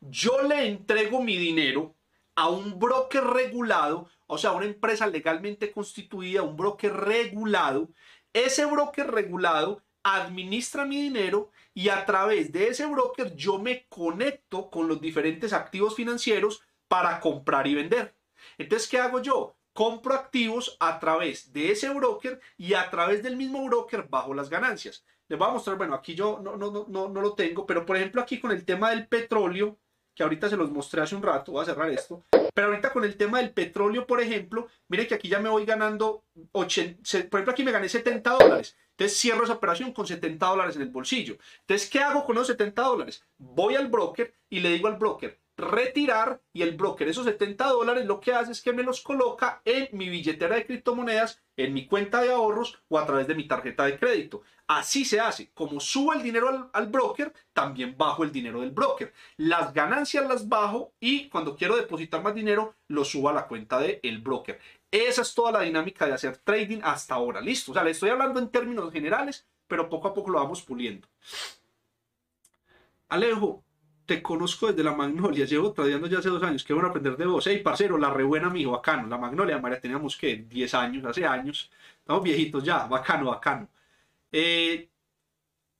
S1: Yo le entrego mi dinero a un broker regulado, o sea, una empresa legalmente constituida, un broker regulado. Ese broker regulado administra mi dinero y a través de ese broker yo me conecto con los diferentes activos financieros para comprar y vender. Entonces, ¿qué hago yo? Compro activos a través de ese broker y a través del mismo broker bajo las ganancias. Les voy a mostrar, bueno, aquí yo no, no, no, no lo tengo, pero por ejemplo aquí con el tema del petróleo, que ahorita se los mostré hace un rato, voy a cerrar esto, pero ahorita con el tema del petróleo, por ejemplo, mire que aquí ya me voy ganando, 80, por ejemplo aquí me gané 70 dólares, entonces cierro esa operación con 70 dólares en el bolsillo. Entonces, ¿qué hago con esos 70 dólares? Voy al broker y le digo al broker, retirar y el broker esos 70 dólares lo que hace es que me los coloca en mi billetera de criptomonedas, en mi cuenta de ahorros o a través de mi tarjeta de crédito. Así se hace. Como subo el dinero al, broker, también bajo el dinero del broker. Las ganancias las bajo y cuando quiero depositar más dinero, lo subo a la cuenta del el broker. Esa es toda la dinámica de hacer trading hasta ahora. Listo. O sea, le estoy hablando en términos generales, pero poco a poco lo vamos puliendo. Alejo, te conozco desde la Magnolia, llevo tradeando ya hace dos años, qué bueno aprender de vos. Hey, parcero, la re buena, mijo, bacano. La Magnolia, María, teníamos que 10 años, hace años. Estamos viejitos ya, bacano, bacano. Eh,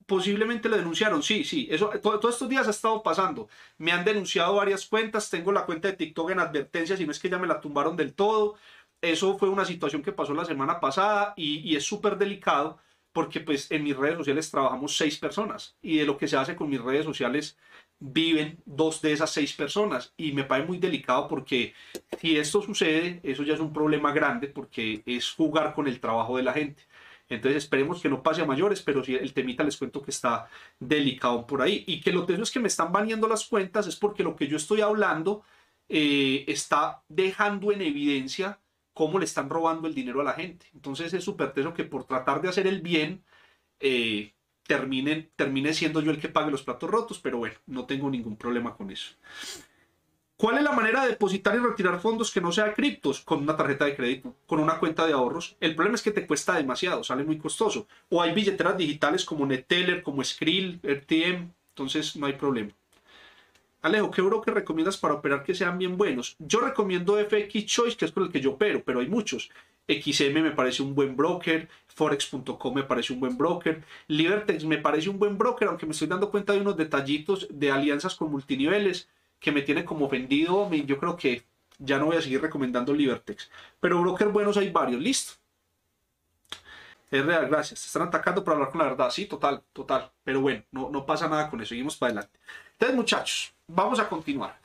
S1: posiblemente lo denunciaron, sí, sí, eso todos estos días ha estado pasando. Me han denunciado varias cuentas, tengo la cuenta de TikTok en advertencias y no es que ya me la tumbaron del todo. Eso fue una situación que pasó la semana pasada y, es súper delicado porque pues en mis redes sociales trabajamos seis personas y de lo que se hace con mis redes sociales viven dos de esas seis personas y me parece muy delicado porque si esto sucede, eso ya es un problema grande porque es jugar con el trabajo de la gente. Entonces esperemos que no pase a mayores, pero si el temita les cuento que está delicado por ahí. Y que lo que es que me están baneando las cuentas es porque lo que yo estoy hablando eh, está dejando en evidencia cómo le están robando el dinero a la gente. Entonces es súper teso que por tratar de hacer el bien, eh, termine, siendo yo el que pague los platos rotos, pero bueno, no tengo ningún problema con eso. ¿Cuál es la manera de depositar y retirar fondos que no sea criptos? Con una tarjeta de crédito, con una cuenta de ahorros. El problema es que te cuesta demasiado, sale muy costoso. O hay billeteras digitales como Neteller, como Skrill, RTM, entonces no hay problema. Alejo, ¿qué broker recomiendas para operar que sean bien buenos? Yo recomiendo FX Choice, que es con el que yo opero, pero hay muchos. XM me parece un buen broker, Forex.com me parece un buen broker, Libertex me parece un buen broker, aunque me estoy dando cuenta de unos detallitos de alianzas con multiniveles que me tiene como vendido, yo creo que ya no voy a seguir recomendando Libertex. Pero broker buenos hay varios, listo. Es real, gracias. Te están atacando por hablar con la verdad. Sí, total, total. Pero bueno, no, no pasa nada con eso. Seguimos para adelante. Entonces, muchachos, vamos a continuar.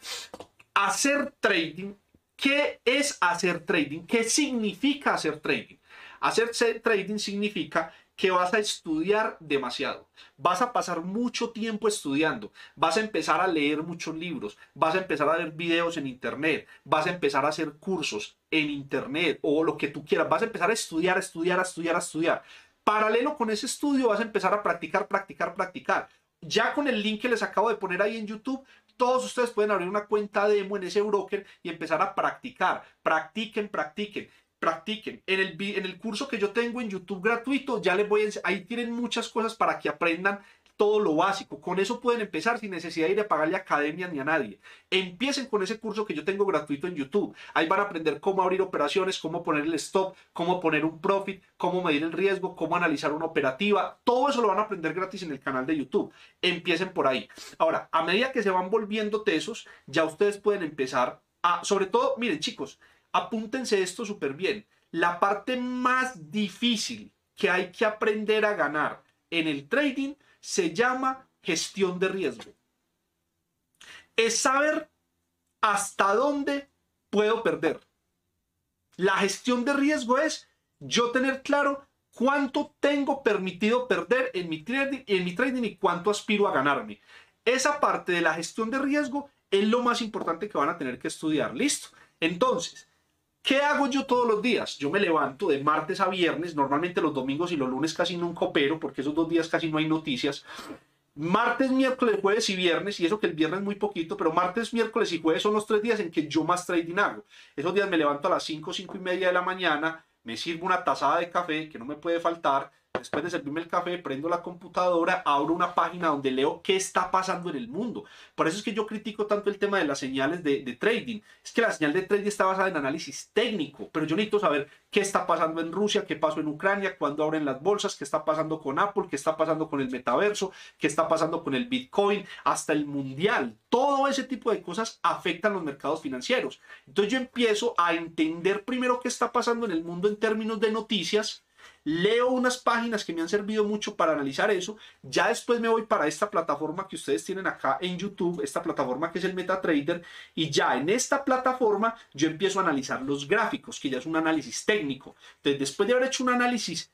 S1: Hacer trading. ¿Qué es hacer trading? ¿Qué significa hacer trading? Hacer trading significa que vas a estudiar demasiado. Vas a pasar mucho tiempo estudiando. Vas a empezar a leer muchos libros. Vas a empezar a ver videos en internet. Vas a empezar a hacer cursos en internet o lo que tú quieras. Vas a empezar a estudiar, estudiar, a estudiar, a estudiar. Paralelo con ese estudio vas a empezar a practicar, practicar, practicar. Ya con el link que les acabo de poner ahí en YouTube, todos ustedes pueden abrir una cuenta demo en ese broker y empezar a practicar. Practiquen, practiquen practiquen. En el, en el curso que yo tengo en YouTube gratuito, ya les voy a ahí tienen muchas cosas para que aprendan todo lo básico. Con eso pueden empezar sin necesidad de ir a pagarle a academia ni a nadie. Empiecen con ese curso que yo tengo gratuito en YouTube. Ahí van a aprender cómo abrir operaciones, cómo poner el stop, cómo poner un profit, cómo medir el riesgo, cómo analizar una operativa. Todo eso lo van a aprender gratis en el canal de YouTube. Empiecen por ahí. Ahora, a medida que se van volviendo tesos, ya ustedes pueden empezar a, sobre todo, miren chicos, apúntense esto súper bien. La parte más difícil que hay que aprender a ganar en el trading se llama gestión de riesgo. Es saber hasta dónde puedo perder. La gestión de riesgo es yo tener claro cuánto tengo permitido perder en mi trading, en mi trading y cuánto aspiro a ganarme. Esa parte de la gestión de riesgo es lo más importante que van a tener que estudiar. Listo. Entonces, ¿Qué hago yo todos los días? Yo me levanto de martes a viernes, normalmente los domingos y los lunes casi nunca opero porque esos dos días casi no hay noticias. Martes, miércoles, jueves y viernes, y eso que el viernes es muy poquito, pero martes, miércoles y jueves son los tres días en que yo más trading hago. Esos días me levanto a las 5, 5 y media de la mañana, me sirvo una tazada de café que no me puede faltar, Después de servirme el café, prendo la computadora, abro una página donde leo qué está pasando en el mundo. Por eso es que yo critico tanto el tema de las señales de, trading. Es que la señal de trading está basada en análisis técnico, pero yo necesito saber qué está pasando en Rusia, qué pasó en Ucrania, cuándo abren las bolsas, qué está pasando con Apple, qué está pasando con el metaverso, qué está pasando con el Bitcoin, hasta el mundial. Todo ese tipo de cosas afectan los mercados financieros. Entonces yo empiezo a entender primero qué está pasando en el mundo en términos de noticias leo unas páginas que me han servido mucho para analizar eso, ya después me voy para esta plataforma que ustedes tienen acá en YouTube, esta plataforma que es el MetaTrader, y ya en esta plataforma yo empiezo a analizar los gráficos, que ya es un análisis técnico. Entonces, después de haber hecho un análisis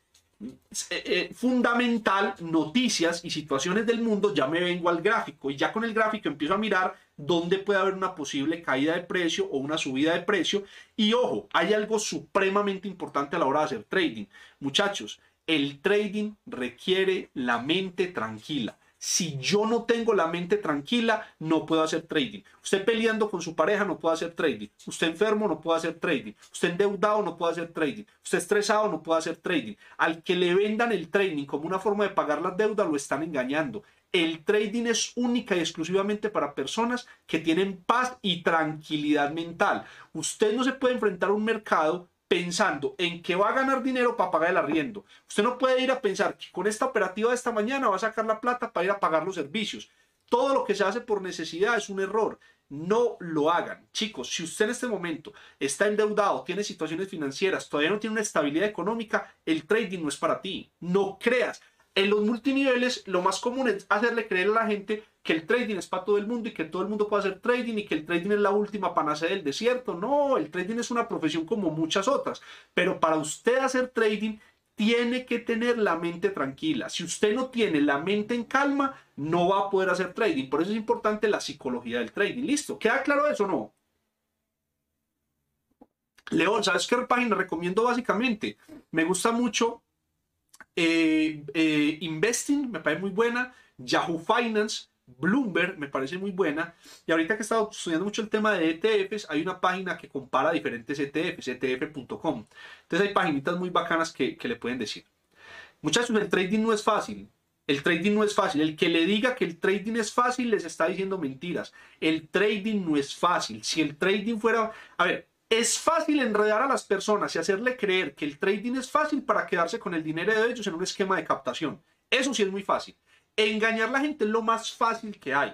S1: eh, eh, fundamental, noticias y situaciones del mundo, ya me vengo al gráfico y ya con el gráfico empiezo a mirar dónde puede haber una posible caída de precio o una subida de precio. Y ojo, hay algo supremamente importante a la hora de hacer trading. Muchachos, el trading requiere la mente tranquila. Si yo no tengo la mente tranquila, no puedo hacer trading. Usted peleando con su pareja no puede hacer trading. Usted enfermo no puede hacer trading. Usted endeudado no puede hacer trading. Usted estresado no puede hacer trading. Al que le vendan el trading como una forma de pagar las deudas, lo están engañando. El trading es única y exclusivamente para personas que tienen paz y tranquilidad mental. Usted no se puede enfrentar a un mercado pensando en que va a ganar dinero para pagar el arriendo. Usted no puede ir a pensar que con esta operativa de esta mañana va a sacar la plata para ir a pagar los servicios. Todo lo que se hace por necesidad es un error. No lo hagan. Chicos, si usted en este momento está endeudado, tiene situaciones financieras, todavía no tiene una estabilidad económica, el trading no es para ti. No creas. En los multiniveles, lo más común es hacerle creer a la gente que el trading es para todo el mundo y que todo el mundo puede hacer trading y que el trading es la última panacea del desierto. No, el trading es una profesión como muchas otras. Pero para usted hacer trading, tiene que tener la mente tranquila. Si usted no tiene la mente en calma, no va a poder hacer trading. Por eso es importante la psicología del trading. ¿Listo? ¿Queda claro eso o no? León, ¿sabes qué página recomiendo básicamente? Me gusta mucho eh, eh, Investing, me parece muy buena. Yahoo Finance, Bloomberg me parece muy buena. Y ahorita que he estado estudiando mucho el tema de ETFs, hay una página que compara diferentes ETFs, etf.com. Entonces hay paginitas muy bacanas que, que le pueden decir. Muchachos, el trading no es fácil. El trading no es fácil. El que le diga que el trading es fácil les está diciendo mentiras. El trading no es fácil. Si el trading fuera... A ver, es fácil enredar a las personas y hacerle creer que el trading es fácil para quedarse con el dinero de ellos en un esquema de captación. Eso sí es muy fácil. Engañar a la gente es lo más fácil que hay.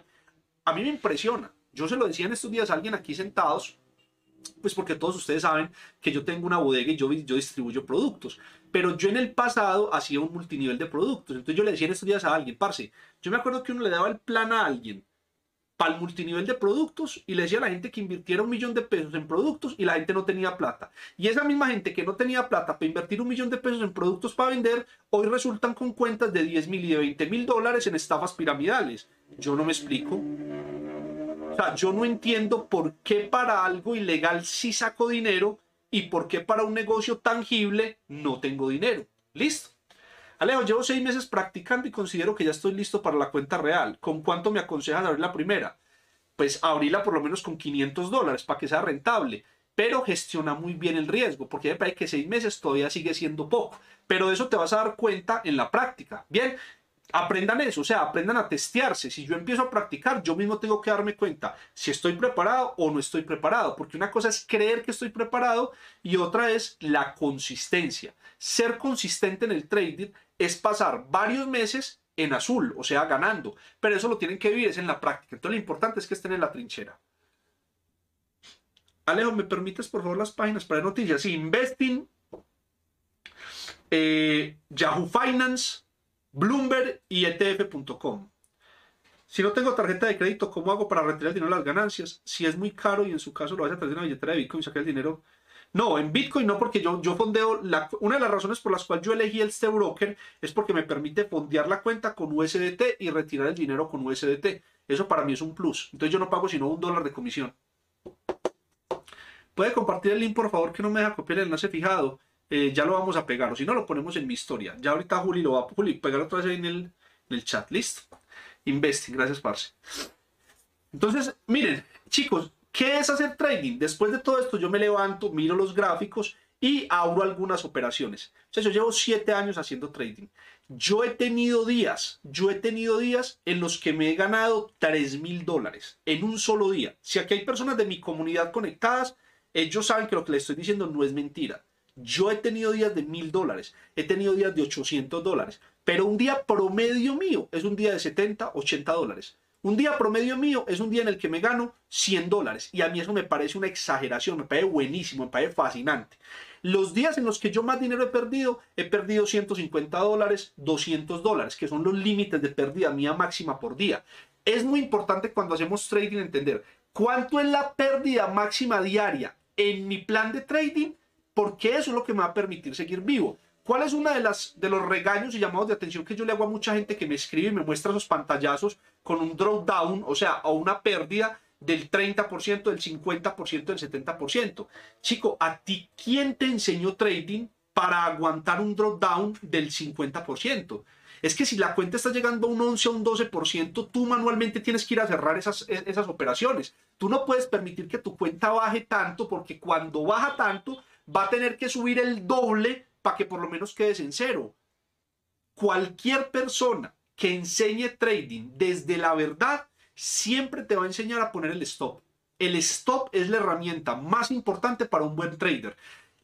S1: A mí me impresiona. Yo se lo decía en estos días a alguien aquí sentados, pues porque todos ustedes saben que yo tengo una bodega y yo, yo distribuyo productos. Pero yo en el pasado hacía un multinivel de productos. Entonces yo le decía en estos días a alguien, parce, yo me acuerdo que uno le daba el plan a alguien para el multinivel de productos y le decía a la gente que invirtiera un millón de pesos en productos y la gente no tenía plata. Y esa misma gente que no tenía plata para invertir un millón de pesos en productos para vender, hoy resultan con cuentas de 10 mil y de 20 mil dólares en estafas piramidales. Yo no me explico. O sea, yo no entiendo por qué para algo ilegal sí saco dinero y por qué para un negocio tangible no tengo dinero. ¿Listo? Alejo, llevo seis meses practicando y considero que ya estoy listo para la cuenta real. ¿Con cuánto me aconsejas abrir la primera? Pues abrirla por lo menos con 500 dólares para que sea rentable. Pero gestiona muy bien el riesgo, porque me parece que seis meses todavía sigue siendo poco. Pero de eso te vas a dar cuenta en la práctica. Bien, aprendan eso, o sea, aprendan a testearse. Si yo empiezo a practicar, yo mismo tengo que darme cuenta si estoy preparado o no estoy preparado, porque una cosa es creer que estoy preparado y otra es la consistencia. Ser consistente en el trading es pasar varios meses en azul, o sea, ganando, pero eso lo tienen que vivir, es en la práctica. Entonces lo importante es que estén en la trinchera. Alejo, ¿me permites por favor las páginas para noticias? Investing, eh, Yahoo Finance, Bloomberg y ETF.com. Si no tengo tarjeta de crédito, ¿cómo hago para retirar el dinero de las ganancias? Si es muy caro y en su caso lo vas a traer de una billetera de Bitcoin y sacar el dinero. No, en Bitcoin no, porque yo, yo fondeo. Una de las razones por las cuales yo elegí este broker es porque me permite fondear la cuenta con USDT y retirar el dinero con USDT. Eso para mí es un plus. Entonces yo no pago sino un dólar de comisión. ¿Puede compartir el link, por favor, que no me deja copiar el enlace fijado? Eh, ya lo vamos a pegar, o si no, lo ponemos en mi historia. Ya ahorita Juli lo va a Juli, pegar otra vez ahí en el, en el chat. ¿Listo? Investing, gracias, Parce. Entonces, miren, chicos, ¿qué es hacer trading? Después de todo esto, yo me levanto, miro los gráficos y abro algunas operaciones. O sea, yo llevo siete años haciendo trading. Yo he tenido días, yo he tenido días en los que me he ganado 3 mil dólares en un solo día. Si aquí hay personas de mi comunidad conectadas, ellos saben que lo que les estoy diciendo no es mentira. Yo he tenido días de mil dólares, he tenido días de 800 dólares, pero un día promedio mío es un día de 70, 80 dólares. Un día promedio mío es un día en el que me gano 100 dólares y a mí eso me parece una exageración, me parece buenísimo, me parece fascinante. Los días en los que yo más dinero he perdido, he perdido 150 dólares, 200 dólares, que son los límites de pérdida mía máxima por día. Es muy importante cuando hacemos trading entender cuánto es la pérdida máxima diaria en mi plan de trading porque eso es lo que me va a permitir seguir vivo. ¿Cuál es uno de, las, de los regaños y llamados de atención que yo le hago a mucha gente que me escribe y me muestra esos pantallazos con un drawdown, o sea, o una pérdida del 30%, del 50%, del 70%? Chico, ¿a ti quién te enseñó trading para aguantar un drawdown del 50%? Es que si la cuenta está llegando a un 11 o un 12%, tú manualmente tienes que ir a cerrar esas, esas operaciones. Tú no puedes permitir que tu cuenta baje tanto porque cuando baja tanto, va a tener que subir el doble para que por lo menos quedes en cero. Cualquier persona que enseñe trading desde la verdad siempre te va a enseñar a poner el stop. El stop es la herramienta más importante para un buen trader.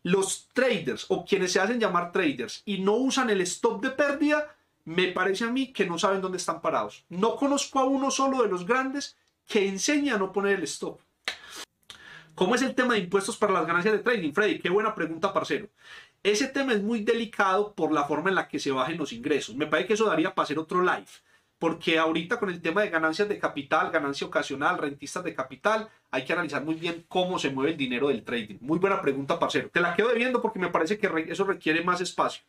S1: Los traders o quienes se hacen llamar traders y no usan el stop de pérdida, me parece a mí que no saben dónde están parados. No conozco a uno solo de los grandes que enseña a no poner el stop. ¿Cómo es el tema de impuestos para las ganancias de trading? Freddy, qué buena pregunta, parcero. Ese tema es muy delicado por la forma en la que se bajen los ingresos. Me parece que eso daría para hacer otro live. Porque ahorita con el tema de ganancias de capital, ganancia ocasional, rentistas de capital, hay que analizar muy bien cómo se mueve el dinero del trading. Muy buena pregunta, parcero. Te la quedo debiendo porque me parece que eso requiere más espacio.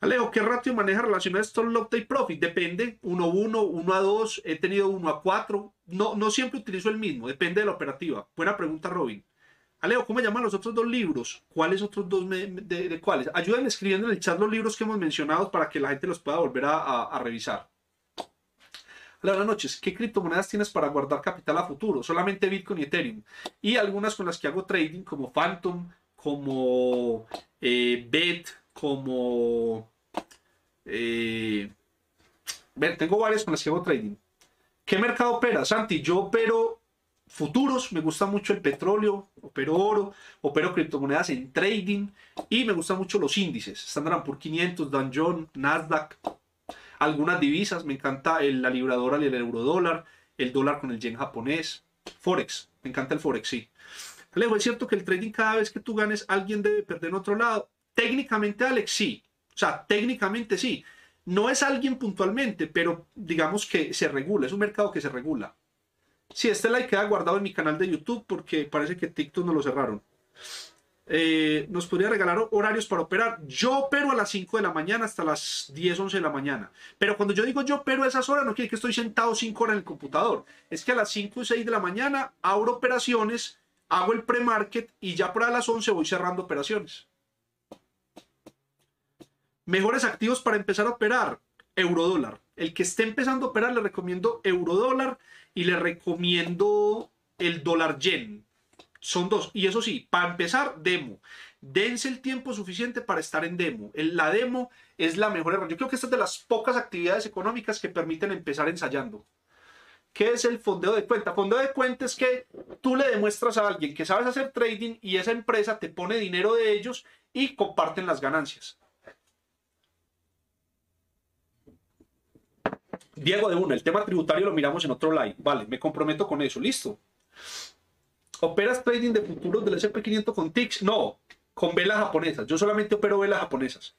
S1: Alejo, ¿qué ratio maneja relacionado a Lock Day Profit? Depende, 1 a 1, 1 a 2, he tenido 1 a 4. No, no siempre utilizo el mismo, depende de la operativa. Buena pregunta, Robin. Alejo, ¿cómo llaman los otros dos libros? ¿Cuáles otros dos de, cuáles? Ayúdenme escribiendo en el chat los libros que hemos mencionado para que la gente los pueda volver a, a revisar. Hola, buenas noches. ¿Qué criptomonedas tienes para guardar capital a futuro? Solamente Bitcoin y Ethereum. Y algunas con las que hago trading, como Phantom, como eh, Bet, como... Eh, ver, tengo varias con las que hago trading. ¿Qué mercado opera? Santi, yo opero futuros, me gusta mucho el petróleo, opero oro, opero criptomonedas en trading y me gustan mucho los índices, Standard por 500, Dow Jones, Nasdaq, algunas divisas, me encanta el, la libradora y el eurodólar, el dólar con el yen japonés, Forex, me encanta el Forex, sí. Alejo, ¿es cierto que el trading cada vez que tú ganes alguien debe perder en otro lado? Técnicamente, Alex, sí. Sea, técnicamente sí. No es alguien puntualmente, pero digamos que se regula, es un mercado que se regula. Sí, este like queda guardado en mi canal de YouTube porque parece que TikTok no lo cerraron. Eh, nos podría regalar horarios para operar. Yo opero a las 5 de la mañana hasta las 10, 11 de la mañana. Pero cuando yo digo yo opero a esas horas, no quiere que estoy sentado 5 horas en el computador. Es que a las 5 y 6 de la mañana abro operaciones, hago el pre-market y ya para las 11 voy cerrando operaciones. Mejores activos para empezar a operar. Eurodólar. El que esté empezando a operar le recomiendo eurodólar y le recomiendo el dólar yen son dos. Y eso sí, para empezar, demo. Dense el tiempo suficiente para estar en demo. la demo es la mejor herramienta. Yo creo que esta es de las pocas actividades económicas que permiten empezar ensayando. ¿Qué es el fondeo de cuenta? Fondeo de cuenta es que tú le demuestras a alguien que sabes hacer trading y esa empresa te pone dinero de ellos y comparten las ganancias. Diego de una, el tema tributario lo miramos en otro live. Vale, me comprometo con eso. Listo. ¿Operas trading de futuros del SP500 con TICS? No, con velas japonesas. Yo solamente opero velas japonesas.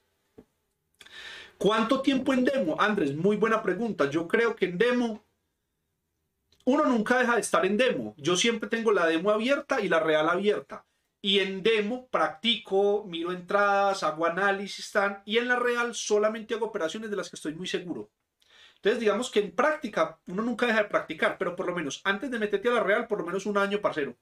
S1: ¿Cuánto tiempo en demo? Andrés, muy buena pregunta. Yo creo que en demo uno nunca deja de estar en demo. Yo siempre tengo la demo abierta y la real abierta. Y en demo practico, miro entradas, hago análisis, tan, y en la real solamente hago operaciones de las que estoy muy seguro. Entonces, digamos que en práctica uno nunca deja de practicar, pero por lo menos antes de meterte a la real, por lo menos un año, parcero.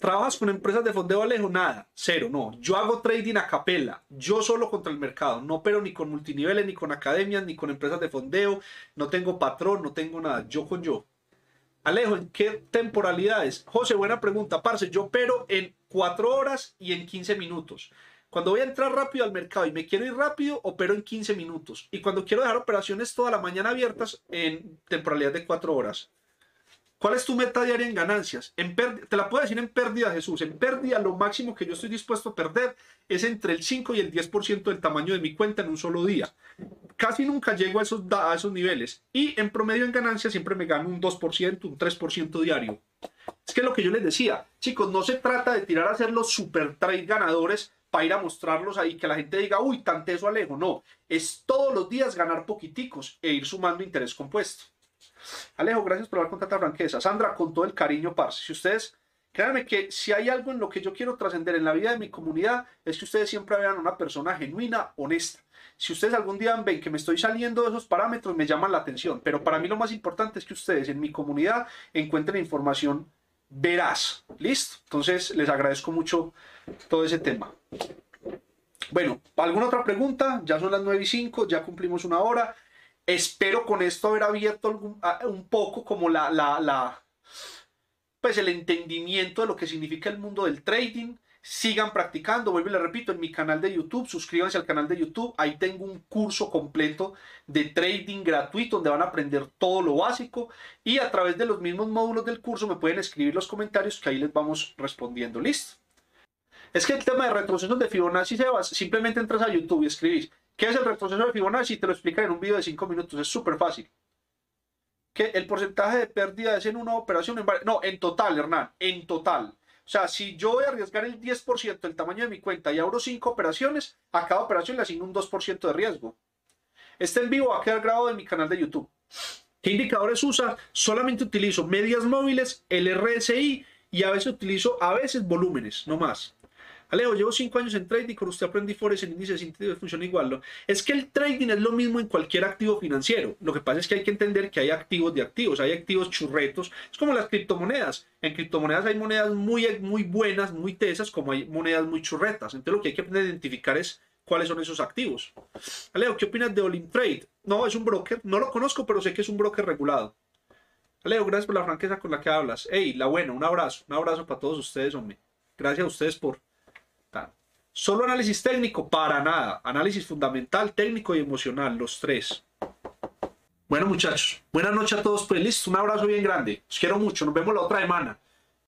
S1: ¿Trabajas con empresas de fondeo Alejo? Nada, cero, no. Yo hago trading a capela, yo solo contra el mercado. No pero ni con multiniveles, ni con academias, ni con empresas de fondeo. No tengo patrón, no tengo nada. Yo con yo. Alejo, ¿en qué temporalidades? José, buena pregunta. Parce, yo opero en 4 horas y en 15 minutos. Cuando voy a entrar rápido al mercado y me quiero ir rápido, opero en 15 minutos. Y cuando quiero dejar operaciones toda la mañana abiertas, en temporalidad de 4 horas. ¿Cuál es tu meta diaria en ganancias? Te la puedo decir en pérdida, Jesús. En pérdida, lo máximo que yo estoy dispuesto a perder es entre el 5 y el 10% del tamaño de mi cuenta en un solo día. Casi nunca llego a esos, a esos niveles. Y en promedio en ganancias siempre me gano un 2%, un 3% diario. Es que lo que yo les decía, chicos, no se trata de tirar a hacer los super trade ganadores para ir a mostrarlos ahí, que la gente diga, uy, tan teso Alejo. No, es todos los días ganar poquiticos e ir sumando interés compuesto. Alejo, gracias por hablar con tanta franqueza. Sandra, con todo el cariño, parce. Si ustedes, créanme que si hay algo en lo que yo quiero trascender en la vida de mi comunidad, es que ustedes siempre vean una persona genuina, honesta. Si ustedes algún día ven que me estoy saliendo de esos parámetros, me llaman la atención. Pero para mí lo más importante es que ustedes en mi comunidad encuentren información veraz. ¿Listo? Entonces, les agradezco mucho todo ese tema. Bueno, ¿alguna otra pregunta? Ya son las 9 y 5, ya cumplimos una hora. Espero con esto haber abierto un poco como la, la, pues el entendimiento de lo que significa el mundo del trading. Sigan practicando, vuelvo y le repito, en mi canal de YouTube, suscríbanse al canal de YouTube, ahí tengo un curso completo de trading gratuito donde van a aprender todo lo básico y a través de los mismos módulos del curso me pueden escribir los comentarios que ahí les vamos respondiendo. ¿Listo? Es que el tema de retrocesos de Fibonacci, Sebas, simplemente entras a YouTube y escribís ¿Qué es el retroceso de Fibonacci? Te lo explica en un video de 5 minutos. Es súper fácil. Que el porcentaje de pérdida es en una operación. No, en total, Hernán. En total. O sea, si yo voy a arriesgar el 10% del tamaño de mi cuenta y abro 5 operaciones, a cada operación le asigno un 2% de riesgo. Este en vivo va a quedar grabado en mi canal de YouTube. ¿Qué indicadores usa? Solamente utilizo medias móviles, el RSI y a veces utilizo a veces volúmenes, no más. Alejo, llevo cinco años en trading, con usted aprendí Forex en índice de funciona igual. Es que el trading es lo mismo en cualquier activo financiero. Lo que pasa es que hay que entender que hay activos de activos, hay activos churretos. Es como las criptomonedas. En criptomonedas hay monedas muy, muy buenas, muy tesas, como hay monedas muy churretas. Entonces lo que hay que aprender a identificar es cuáles son esos activos. Aleo, ¿qué opinas de Olim Trade? No, es un broker, no lo conozco, pero sé que es un broker regulado. Aleo, gracias por la franqueza con la que hablas. Hey, la buena, un abrazo, un abrazo para todos ustedes, hombre. Gracias a ustedes por... Solo análisis técnico, para nada. Análisis fundamental, técnico y emocional, los tres. Bueno, muchachos, buenas noches a todos. Pues listo, un abrazo bien grande. Os quiero mucho. Nos vemos la otra semana.